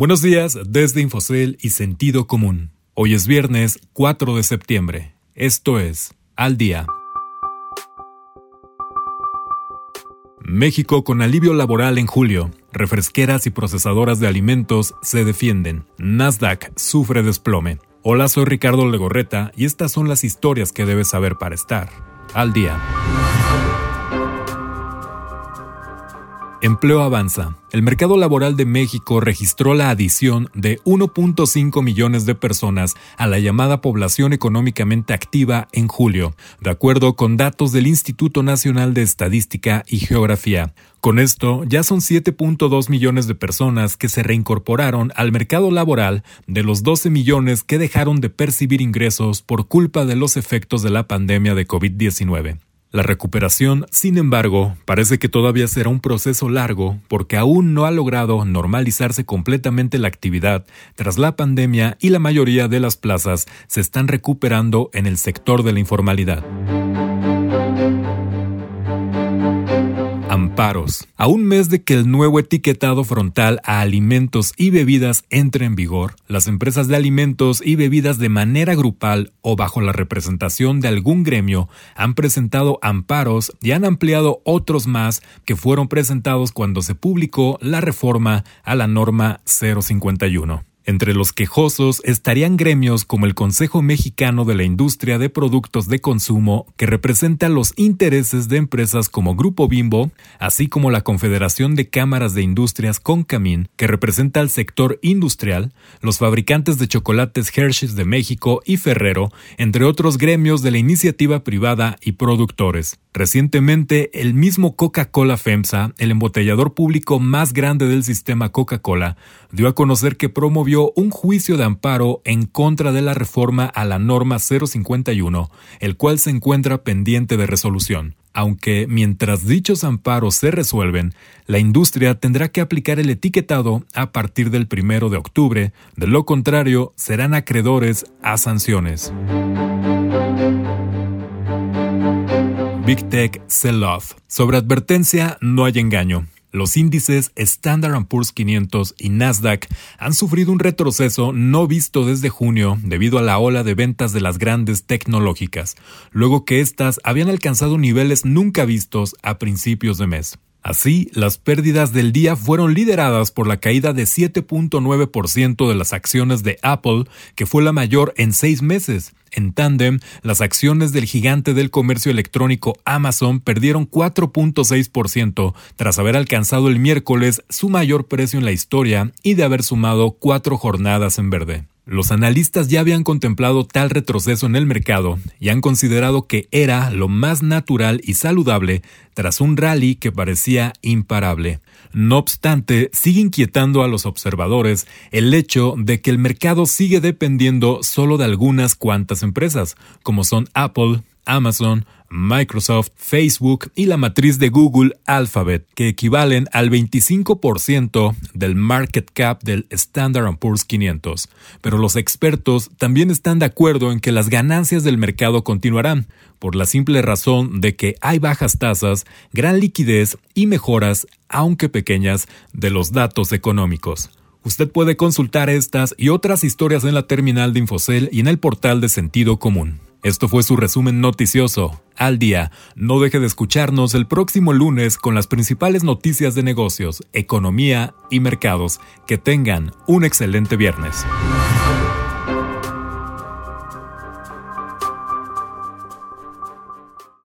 Buenos días desde Infocel y Sentido Común. Hoy es viernes 4 de septiembre. Esto es Al Día. México con alivio laboral en julio. Refresqueras y procesadoras de alimentos se defienden. Nasdaq sufre desplome. Hola, soy Ricardo Legorreta y estas son las historias que debes saber para estar al día. Empleo avanza. El mercado laboral de México registró la adición de 1.5 millones de personas a la llamada población económicamente activa en julio, de acuerdo con datos del Instituto Nacional de Estadística y Geografía. Con esto, ya son 7.2 millones de personas que se reincorporaron al mercado laboral de los 12 millones que dejaron de percibir ingresos por culpa de los efectos de la pandemia de COVID-19. La recuperación, sin embargo, parece que todavía será un proceso largo porque aún no ha logrado normalizarse completamente la actividad tras la pandemia y la mayoría de las plazas se están recuperando en el sector de la informalidad. Amparos. A un mes de que el nuevo etiquetado frontal a alimentos y bebidas entre en vigor, las empresas de alimentos y bebidas de manera grupal o bajo la representación de algún gremio han presentado amparos y han ampliado otros más que fueron presentados cuando se publicó la reforma a la norma 051. Entre los quejosos estarían gremios como el Consejo Mexicano de la Industria de Productos de Consumo, que representa los intereses de empresas como Grupo Bimbo, así como la Confederación de Cámaras de Industrias Concamín, que representa al sector industrial, los fabricantes de chocolates Hershey's de México y Ferrero, entre otros gremios de la iniciativa privada y productores. Recientemente, el mismo Coca-Cola FEMSA, el embotellador público más grande del sistema Coca-Cola, dio a conocer que promovió un juicio de amparo en contra de la reforma a la norma 051, el cual se encuentra pendiente de resolución. Aunque mientras dichos amparos se resuelven, la industria tendrá que aplicar el etiquetado a partir del primero de octubre, de lo contrario serán acreedores a sanciones. Big Tech Sell-Off. Sobre advertencia, no hay engaño. Los índices Standard Poor's 500 y Nasdaq han sufrido un retroceso no visto desde junio debido a la ola de ventas de las grandes tecnológicas, luego que éstas habían alcanzado niveles nunca vistos a principios de mes. Así, las pérdidas del día fueron lideradas por la caída de 7.9% de las acciones de Apple, que fue la mayor en seis meses. En tándem, las acciones del gigante del comercio electrónico Amazon perdieron 4.6% tras haber alcanzado el miércoles su mayor precio en la historia y de haber sumado cuatro jornadas en verde. Los analistas ya habían contemplado tal retroceso en el mercado y han considerado que era lo más natural y saludable tras un rally que parecía imparable. No obstante, sigue inquietando a los observadores el hecho de que el mercado sigue dependiendo solo de algunas cuantas empresas, como son Apple, Amazon, Microsoft, Facebook y la matriz de Google Alphabet, que equivalen al 25% del market cap del Standard Poor's 500. Pero los expertos también están de acuerdo en que las ganancias del mercado continuarán, por la simple razón de que hay bajas tasas, gran liquidez y mejoras, aunque pequeñas, de los datos económicos. Usted puede consultar estas y otras historias en la terminal de Infocel y en el portal de Sentido Común. Esto fue su resumen noticioso. Al día, no deje de escucharnos el próximo lunes con las principales noticias de negocios, economía y mercados. Que tengan un excelente viernes.